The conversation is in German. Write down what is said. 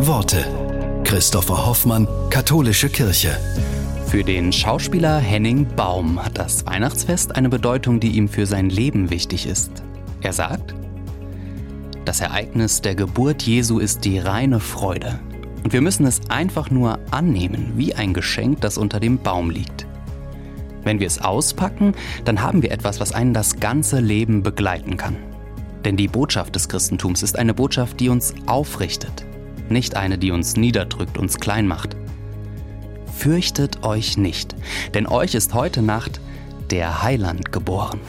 Worte. Christopher Hoffmann, Katholische Kirche. Für den Schauspieler Henning Baum hat das Weihnachtsfest eine Bedeutung, die ihm für sein Leben wichtig ist. Er sagt, das Ereignis der Geburt Jesu ist die reine Freude. Und wir müssen es einfach nur annehmen, wie ein Geschenk, das unter dem Baum liegt. Wenn wir es auspacken, dann haben wir etwas, was einen das ganze Leben begleiten kann. Denn die Botschaft des Christentums ist eine Botschaft, die uns aufrichtet, nicht eine, die uns niederdrückt, uns klein macht. Fürchtet euch nicht, denn euch ist heute Nacht der Heiland geboren.